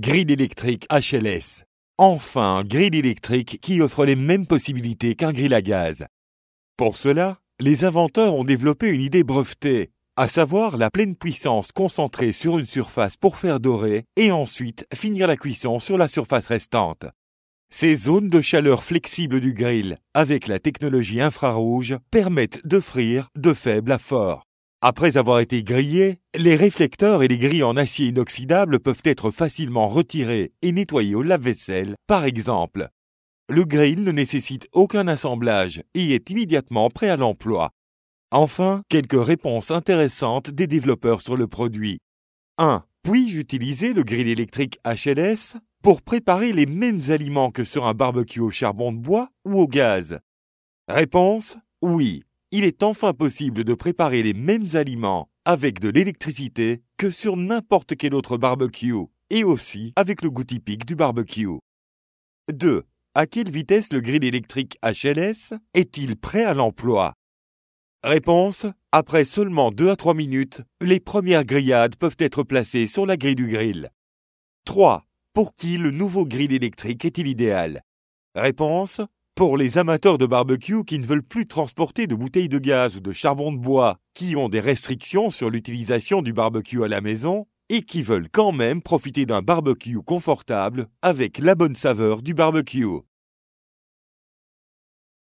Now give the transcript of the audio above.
Grill électrique HLS. Enfin, un grill électrique qui offre les mêmes possibilités qu'un grill à gaz. Pour cela, les inventeurs ont développé une idée brevetée, à savoir la pleine puissance concentrée sur une surface pour faire dorer et ensuite finir la cuisson sur la surface restante. Ces zones de chaleur flexibles du grill, avec la technologie infrarouge, permettent de frire de faible à fort. Après avoir été grillés, les réflecteurs et les grilles en acier inoxydable peuvent être facilement retirés et nettoyés au lave-vaisselle, par exemple. Le grill ne nécessite aucun assemblage et est immédiatement prêt à l'emploi. Enfin, quelques réponses intéressantes des développeurs sur le produit. 1. Puis-je utiliser le grill électrique HLS pour préparer les mêmes aliments que sur un barbecue au charbon de bois ou au gaz? Réponse Oui il est enfin possible de préparer les mêmes aliments avec de l'électricité que sur n'importe quel autre barbecue, et aussi avec le goût typique du barbecue. 2. À quelle vitesse le grill électrique HLS est-il prêt à l'emploi? Réponse Après seulement 2 à 3 minutes, les premières grillades peuvent être placées sur la grille du grill. 3. Pour qui le nouveau grill électrique est-il idéal? Réponse pour les amateurs de barbecue qui ne veulent plus transporter de bouteilles de gaz ou de charbon de bois, qui ont des restrictions sur l'utilisation du barbecue à la maison, et qui veulent quand même profiter d'un barbecue confortable avec la bonne saveur du barbecue.